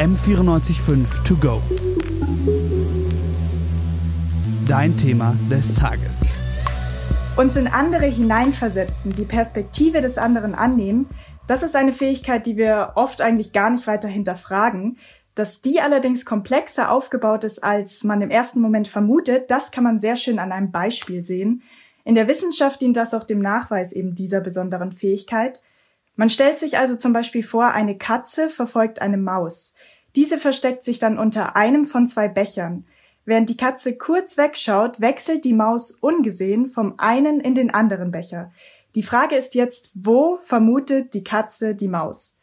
M945 To Go. Dein Thema des Tages. Uns in andere hineinversetzen, die Perspektive des anderen annehmen, das ist eine Fähigkeit, die wir oft eigentlich gar nicht weiter hinterfragen. Dass die allerdings komplexer aufgebaut ist, als man im ersten Moment vermutet, das kann man sehr schön an einem Beispiel sehen. In der Wissenschaft dient das auch dem Nachweis eben dieser besonderen Fähigkeit. Man stellt sich also zum Beispiel vor, eine Katze verfolgt eine Maus. Diese versteckt sich dann unter einem von zwei Bechern. Während die Katze kurz wegschaut, wechselt die Maus ungesehen vom einen in den anderen Becher. Die Frage ist jetzt, wo vermutet die Katze die Maus?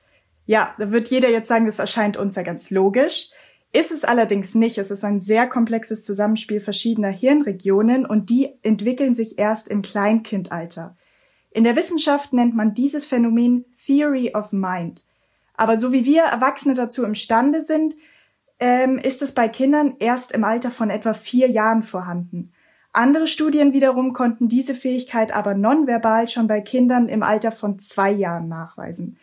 Ja, da wird jeder jetzt sagen, das erscheint uns ja ganz logisch. Ist es allerdings nicht. Es ist ein sehr komplexes Zusammenspiel verschiedener Hirnregionen und die entwickeln sich erst im Kleinkindalter. In der Wissenschaft nennt man dieses Phänomen Theory of Mind. Aber so wie wir Erwachsene dazu imstande sind, ähm, ist es bei Kindern erst im Alter von etwa vier Jahren vorhanden. Andere Studien wiederum konnten diese Fähigkeit aber nonverbal schon bei Kindern im Alter von zwei Jahren nachweisen.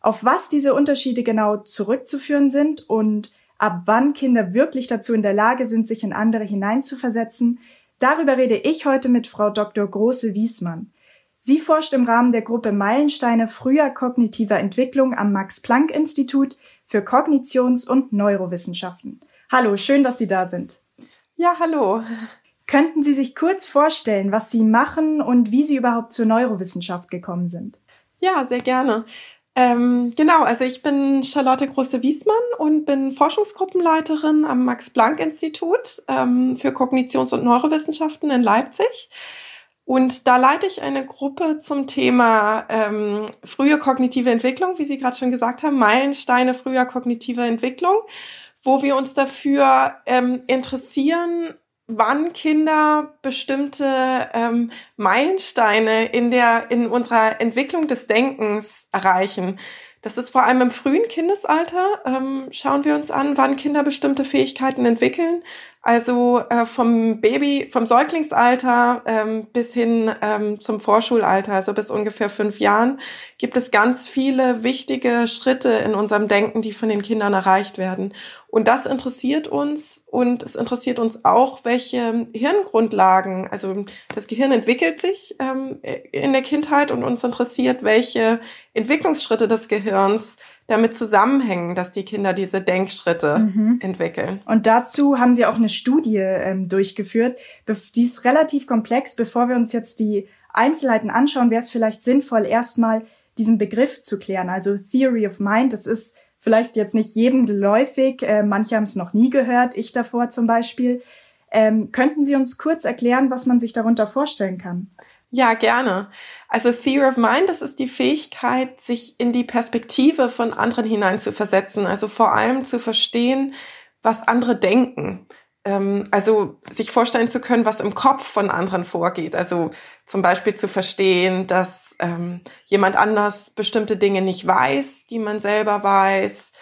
Auf was diese Unterschiede genau zurückzuführen sind und ab wann Kinder wirklich dazu in der Lage sind, sich in andere hineinzuversetzen, darüber rede ich heute mit Frau Dr. Große-Wiesmann. Sie forscht im Rahmen der Gruppe Meilensteine früher kognitiver Entwicklung am Max-Planck-Institut für Kognitions- und Neurowissenschaften. Hallo, schön, dass Sie da sind. Ja, hallo. Könnten Sie sich kurz vorstellen, was Sie machen und wie Sie überhaupt zur Neurowissenschaft gekommen sind? Ja, sehr gerne. Ähm, genau, also ich bin Charlotte Große-Wiesmann und bin Forschungsgruppenleiterin am Max-Planck-Institut ähm, für Kognitions- und Neurowissenschaften in Leipzig. Und da leite ich eine Gruppe zum Thema ähm, frühe kognitive Entwicklung, wie Sie gerade schon gesagt haben, Meilensteine früher kognitive Entwicklung, wo wir uns dafür ähm, interessieren, wann Kinder bestimmte ähm, Meilensteine in der in unserer Entwicklung des Denkens erreichen. Das ist vor allem im frühen Kindesalter. Ähm, schauen wir uns an, wann Kinder bestimmte Fähigkeiten entwickeln. Also äh, vom Baby, vom Säuglingsalter ähm, bis hin ähm, zum Vorschulalter, also bis ungefähr fünf Jahren, gibt es ganz viele wichtige Schritte in unserem Denken, die von den Kindern erreicht werden. Und das interessiert uns und es interessiert uns auch, welche Hirngrundlagen, also das Gehirn entwickelt sich ähm, in der Kindheit und uns interessiert, welche Entwicklungsschritte des Gehirns damit zusammenhängen, dass die Kinder diese Denkschritte mhm. entwickeln. Und dazu haben Sie auch eine Studie ähm, durchgeführt. Die ist relativ komplex. Bevor wir uns jetzt die Einzelheiten anschauen, wäre es vielleicht sinnvoll, erstmal diesen Begriff zu klären. Also Theory of Mind, das ist vielleicht jetzt nicht jedem geläufig. Äh, manche haben es noch nie gehört, ich davor zum Beispiel. Ähm, könnten Sie uns kurz erklären, was man sich darunter vorstellen kann? Ja, gerne. Also Theory of Mind, das ist die Fähigkeit, sich in die Perspektive von anderen hinein zu versetzen. Also vor allem zu verstehen, was andere denken. Ähm, also sich vorstellen zu können, was im Kopf von anderen vorgeht. Also zum Beispiel zu verstehen, dass ähm, jemand anders bestimmte Dinge nicht weiß, die man selber weiß.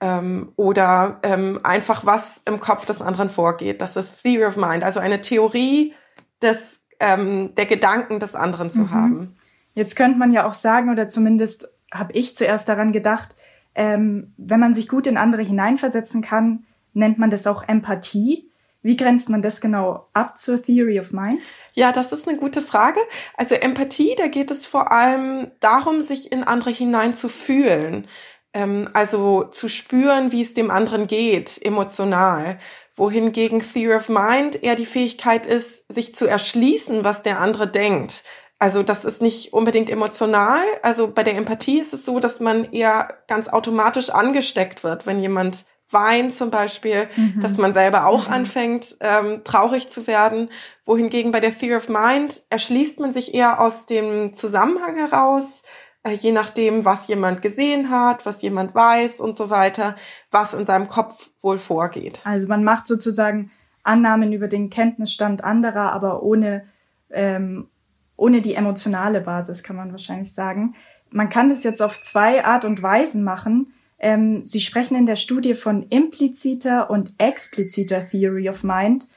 Ähm, oder einfach was im Kopf des anderen vorgeht. Das ist Theory of Mind, also eine Theorie des ähm, der Gedanken des anderen zu mhm. haben. Jetzt könnte man ja auch sagen, oder zumindest habe ich zuerst daran gedacht, ähm, wenn man sich gut in andere hineinversetzen kann, nennt man das auch Empathie. Wie grenzt man das genau ab zur Theory of Mind? Ja, das ist eine gute Frage. Also Empathie, da geht es vor allem darum, sich in andere hineinzufühlen. Ähm, also zu spüren, wie es dem anderen geht, emotional wohingegen Theory of Mind eher die Fähigkeit ist, sich zu erschließen, was der andere denkt. Also das ist nicht unbedingt emotional. Also bei der Empathie ist es so, dass man eher ganz automatisch angesteckt wird, wenn jemand weint zum Beispiel, mhm. dass man selber auch mhm. anfängt, ähm, traurig zu werden. Wohingegen bei der Theory of Mind erschließt man sich eher aus dem Zusammenhang heraus, je nachdem, was jemand gesehen hat, was jemand weiß und so weiter, was in seinem Kopf wohl vorgeht. Also man macht sozusagen Annahmen über den Kenntnisstand anderer, aber ohne, ähm, ohne die emotionale Basis, kann man wahrscheinlich sagen. Man kann das jetzt auf zwei Art und Weisen machen. Ähm, Sie sprechen in der Studie von impliziter und expliziter Theory of Mind.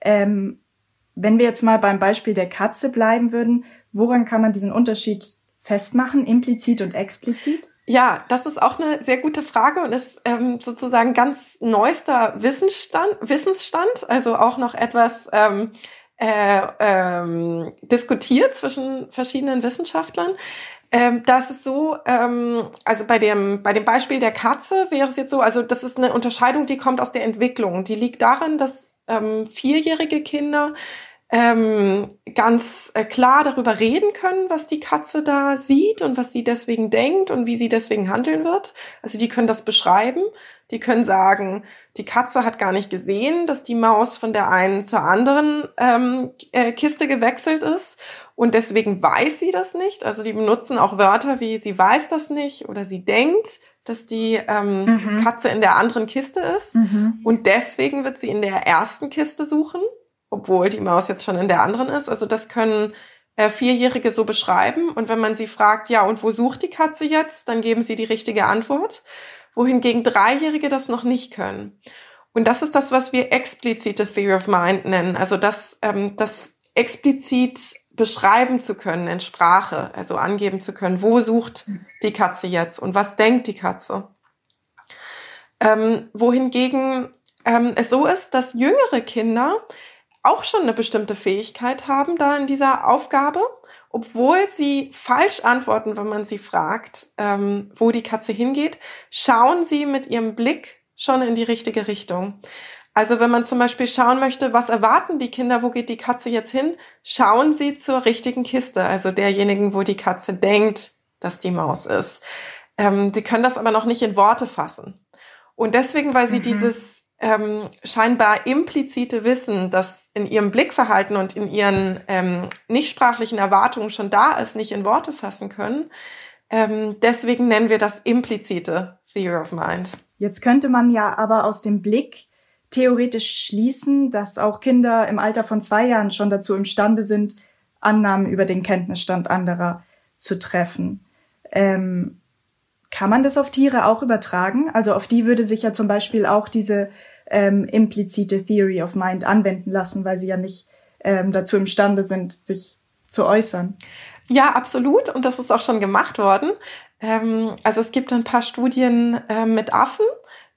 Ähm, wenn wir jetzt mal beim Beispiel der Katze bleiben würden, woran kann man diesen Unterschied festmachen, implizit und explizit? Ja, das ist auch eine sehr gute Frage und ist ähm, sozusagen ganz neuester Wissensstand, Wissensstand, also auch noch etwas ähm, äh, ähm, diskutiert zwischen verschiedenen Wissenschaftlern. Ähm, das ist so, ähm, also bei dem, bei dem Beispiel der Katze wäre es jetzt so, also das ist eine Unterscheidung, die kommt aus der Entwicklung. Die liegt darin, dass ähm, vierjährige Kinder ähm, ganz äh, klar darüber reden können, was die Katze da sieht und was sie deswegen denkt und wie sie deswegen handeln wird. Also die können das beschreiben. Die können sagen, die Katze hat gar nicht gesehen, dass die Maus von der einen zur anderen ähm, äh, Kiste gewechselt ist und deswegen weiß sie das nicht. Also die benutzen auch Wörter wie sie weiß das nicht oder sie denkt, dass die ähm, mhm. Katze in der anderen Kiste ist mhm. und deswegen wird sie in der ersten Kiste suchen obwohl die Maus jetzt schon in der anderen ist. Also das können äh, Vierjährige so beschreiben. Und wenn man sie fragt, ja, und wo sucht die Katze jetzt, dann geben sie die richtige Antwort. Wohingegen Dreijährige das noch nicht können. Und das ist das, was wir explizite Theory of Mind nennen. Also das, ähm, das explizit beschreiben zu können in Sprache, also angeben zu können, wo sucht die Katze jetzt und was denkt die Katze. Ähm, wohingegen ähm, es so ist, dass jüngere Kinder auch schon eine bestimmte Fähigkeit haben da in dieser Aufgabe, obwohl sie falsch antworten, wenn man sie fragt, ähm, wo die Katze hingeht, schauen sie mit ihrem Blick schon in die richtige Richtung. Also wenn man zum Beispiel schauen möchte, was erwarten die Kinder, wo geht die Katze jetzt hin, schauen sie zur richtigen Kiste, also derjenigen, wo die Katze denkt, dass die Maus ist. Ähm, sie können das aber noch nicht in Worte fassen. Und deswegen, weil sie mhm. dieses ähm, scheinbar implizite Wissen, das in ihrem Blickverhalten und in ihren ähm, nichtsprachlichen Erwartungen schon da ist, nicht in Worte fassen können. Ähm, deswegen nennen wir das implizite Theory of Mind. Jetzt könnte man ja aber aus dem Blick theoretisch schließen, dass auch Kinder im Alter von zwei Jahren schon dazu imstande sind, Annahmen über den Kenntnisstand anderer zu treffen. Ähm, kann man das auf Tiere auch übertragen? Also auf die würde sich ja zum Beispiel auch diese ähm, implizite Theory of Mind anwenden lassen, weil sie ja nicht ähm, dazu imstande sind, sich zu äußern. Ja, absolut. Und das ist auch schon gemacht worden. Ähm, also es gibt ein paar Studien äh, mit Affen,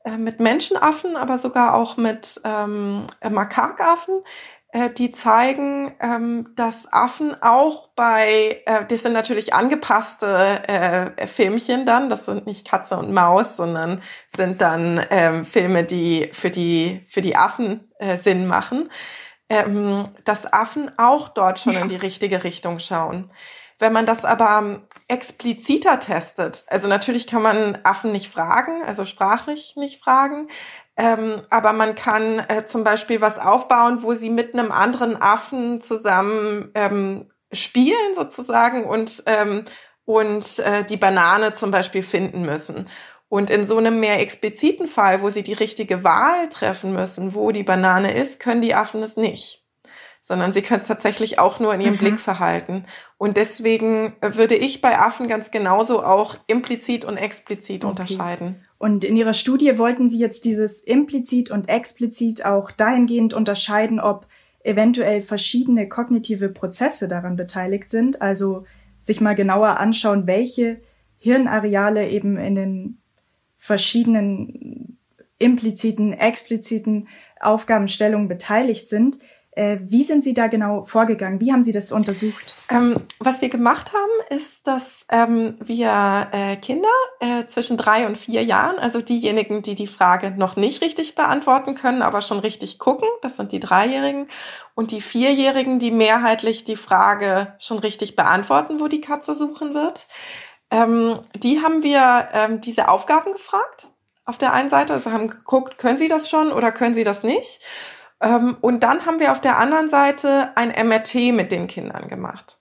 äh, mit Menschenaffen, aber sogar auch mit ähm, Makakaffen, die zeigen, ähm, dass Affen auch bei, äh, das sind natürlich angepasste äh, Filmchen dann, das sind nicht Katze und Maus, sondern sind dann ähm, Filme, die für die, für die Affen äh, Sinn machen, ähm, dass Affen auch dort schon ja. in die richtige Richtung schauen. Wenn man das aber expliziter testet, also natürlich kann man Affen nicht fragen, also sprachlich nicht fragen, ähm, aber man kann äh, zum Beispiel was aufbauen, wo sie mit einem anderen Affen zusammen ähm, spielen sozusagen und, ähm, und äh, die Banane zum Beispiel finden müssen. Und in so einem mehr expliziten Fall, wo sie die richtige Wahl treffen müssen, wo die Banane ist, können die Affen es nicht sondern sie können es tatsächlich auch nur in ihrem mhm. Blick verhalten. Und deswegen würde ich bei Affen ganz genauso auch implizit und explizit okay. unterscheiden. Und in Ihrer Studie wollten Sie jetzt dieses implizit und explizit auch dahingehend unterscheiden, ob eventuell verschiedene kognitive Prozesse daran beteiligt sind, also sich mal genauer anschauen, welche Hirnareale eben in den verschiedenen impliziten, expliziten Aufgabenstellungen beteiligt sind. Äh, wie sind Sie da genau vorgegangen? Wie haben Sie das untersucht? Ähm, was wir gemacht haben, ist, dass ähm, wir äh, Kinder äh, zwischen drei und vier Jahren, also diejenigen, die die Frage noch nicht richtig beantworten können, aber schon richtig gucken, das sind die Dreijährigen, und die Vierjährigen, die mehrheitlich die Frage schon richtig beantworten, wo die Katze suchen wird. Ähm, die haben wir ähm, diese Aufgaben gefragt. Auf der einen Seite, also haben geguckt, können Sie das schon oder können Sie das nicht? Ähm, und dann haben wir auf der anderen Seite ein MRT mit den Kindern gemacht.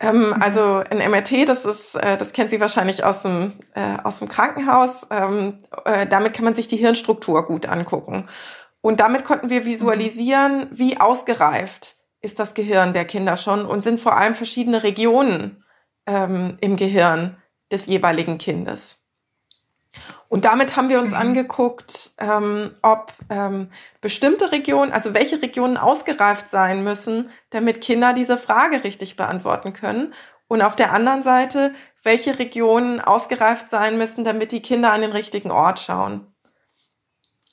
Ähm, mhm. Also ein MRT, das ist, äh, das kennt Sie wahrscheinlich aus dem, äh, aus dem Krankenhaus. Ähm, äh, damit kann man sich die Hirnstruktur gut angucken. Und damit konnten wir visualisieren, wie ausgereift ist das Gehirn der Kinder schon und sind vor allem verschiedene Regionen im Gehirn des jeweiligen Kindes. Und damit haben wir uns mhm. angeguckt, ähm, ob ähm, bestimmte Regionen, also welche Regionen ausgereift sein müssen, damit Kinder diese Frage richtig beantworten können. und auf der anderen Seite, welche Regionen ausgereift sein müssen, damit die Kinder an den richtigen Ort schauen.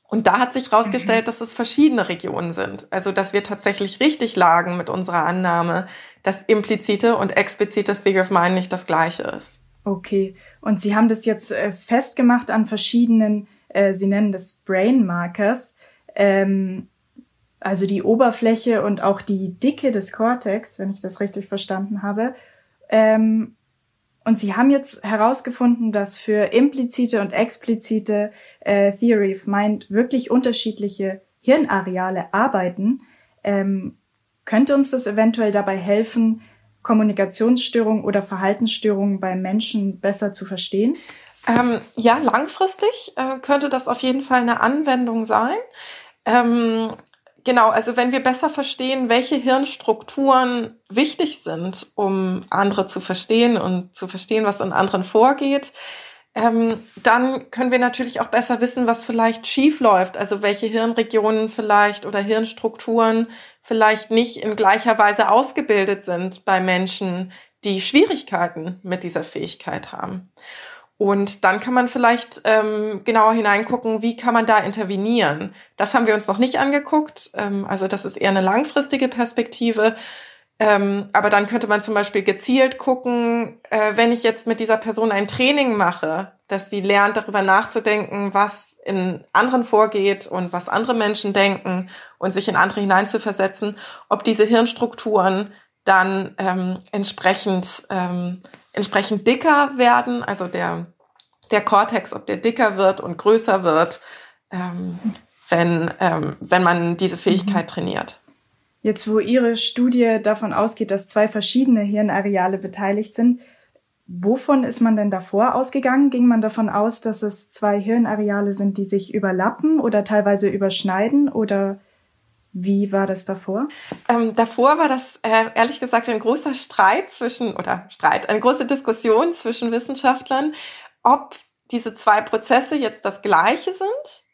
Und da hat sich herausgestellt, mhm. dass es verschiedene Regionen sind. Also, dass wir tatsächlich richtig lagen mit unserer Annahme, dass implizite und explizite Theory of Mind nicht das gleiche ist. Okay. Und Sie haben das jetzt äh, festgemacht an verschiedenen, äh, Sie nennen das Brain Markers. Ähm, also die Oberfläche und auch die Dicke des Cortex, wenn ich das richtig verstanden habe. Ähm, und sie haben jetzt herausgefunden, dass für implizite und explizite äh, Theory of Mind wirklich unterschiedliche Hirnareale arbeiten. Ähm, könnte uns das eventuell dabei helfen, Kommunikationsstörungen oder Verhaltensstörungen bei Menschen besser zu verstehen? Ähm, ja, langfristig äh, könnte das auf jeden Fall eine Anwendung sein. Ähm, Genau, also wenn wir besser verstehen, welche Hirnstrukturen wichtig sind, um andere zu verstehen und zu verstehen, was in anderen vorgeht, ähm, dann können wir natürlich auch besser wissen, was vielleicht schief läuft. Also welche Hirnregionen vielleicht oder Hirnstrukturen vielleicht nicht in gleicher Weise ausgebildet sind bei Menschen, die Schwierigkeiten mit dieser Fähigkeit haben. Und dann kann man vielleicht ähm, genauer hineingucken, wie kann man da intervenieren. Das haben wir uns noch nicht angeguckt. Ähm, also das ist eher eine langfristige Perspektive. Ähm, aber dann könnte man zum Beispiel gezielt gucken, äh, wenn ich jetzt mit dieser Person ein Training mache, dass sie lernt, darüber nachzudenken, was in anderen vorgeht und was andere Menschen denken und sich in andere hineinzuversetzen, ob diese Hirnstrukturen dann ähm, entsprechend, ähm, entsprechend dicker werden, also der, der Cortex, ob der dicker wird und größer wird, ähm, wenn, ähm, wenn man diese Fähigkeit mhm. trainiert. Jetzt, wo Ihre Studie davon ausgeht, dass zwei verschiedene Hirnareale beteiligt sind, wovon ist man denn davor ausgegangen? Ging man davon aus, dass es zwei Hirnareale sind, die sich überlappen oder teilweise überschneiden? Oder wie war das davor? Ähm, davor war das äh, ehrlich gesagt ein großer Streit zwischen, oder Streit, eine große Diskussion zwischen Wissenschaftlern, ob diese zwei Prozesse jetzt das gleiche sind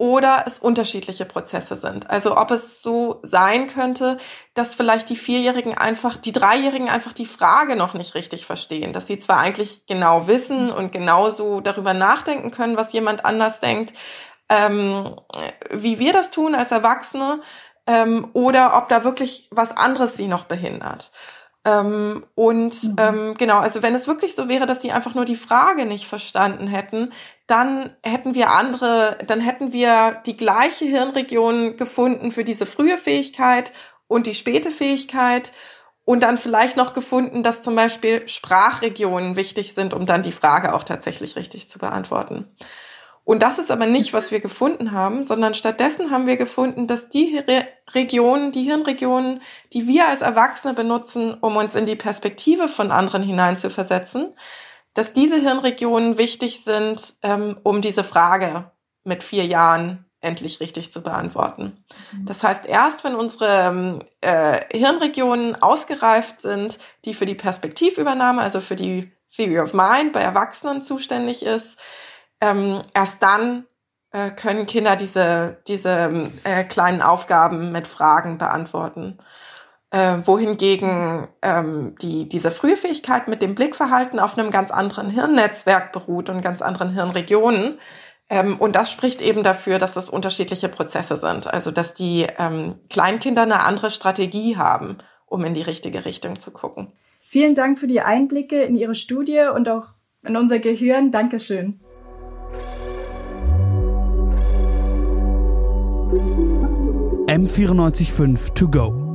oder es unterschiedliche Prozesse sind. Also ob es so sein könnte, dass vielleicht die Vierjährigen einfach, die Dreijährigen einfach die Frage noch nicht richtig verstehen, dass sie zwar eigentlich genau wissen und genauso darüber nachdenken können, was jemand anders denkt, ähm, wie wir das tun als Erwachsene, ähm, oder ob da wirklich was anderes sie noch behindert. Ähm, und mhm. ähm, genau, also wenn es wirklich so wäre, dass sie einfach nur die Frage nicht verstanden hätten, dann hätten wir andere, dann hätten wir die gleiche Hirnregion gefunden für diese frühe Fähigkeit und die späte Fähigkeit und dann vielleicht noch gefunden, dass zum Beispiel Sprachregionen wichtig sind, um dann die Frage auch tatsächlich richtig zu beantworten. Und das ist aber nicht, was wir gefunden haben, sondern stattdessen haben wir gefunden, dass die Re Regionen, die Hirnregionen, die wir als Erwachsene benutzen, um uns in die Perspektive von anderen hineinzuversetzen, dass diese Hirnregionen wichtig sind, ähm, um diese Frage mit vier Jahren endlich richtig zu beantworten. Mhm. Das heißt, erst wenn unsere ähm, äh, Hirnregionen ausgereift sind, die für die Perspektivübernahme, also für die Theory of Mind bei Erwachsenen zuständig ist, ähm, erst dann äh, können Kinder diese, diese äh, kleinen Aufgaben mit Fragen beantworten. Äh, wohingegen ähm, die, diese frühe Fähigkeit mit dem Blickverhalten auf einem ganz anderen Hirnnetzwerk beruht und ganz anderen Hirnregionen. Ähm, und das spricht eben dafür, dass das unterschiedliche Prozesse sind. Also dass die ähm, Kleinkinder eine andere Strategie haben, um in die richtige Richtung zu gucken. Vielen Dank für die Einblicke in Ihre Studie und auch in unser Gehirn. Dankeschön. M945 To Go.